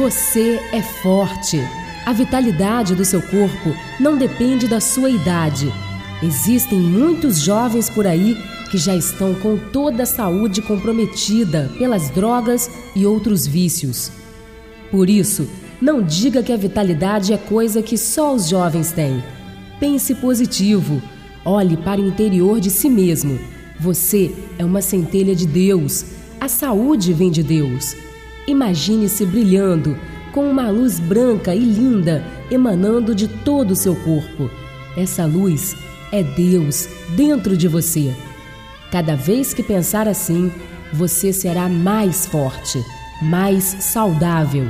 Você é forte. A vitalidade do seu corpo não depende da sua idade. Existem muitos jovens por aí que já estão com toda a saúde comprometida pelas drogas e outros vícios. Por isso, não diga que a vitalidade é coisa que só os jovens têm. Pense positivo. Olhe para o interior de si mesmo. Você é uma centelha de Deus. A saúde vem de Deus. Imagine-se brilhando, com uma luz branca e linda emanando de todo o seu corpo. Essa luz é Deus dentro de você. Cada vez que pensar assim, você será mais forte, mais saudável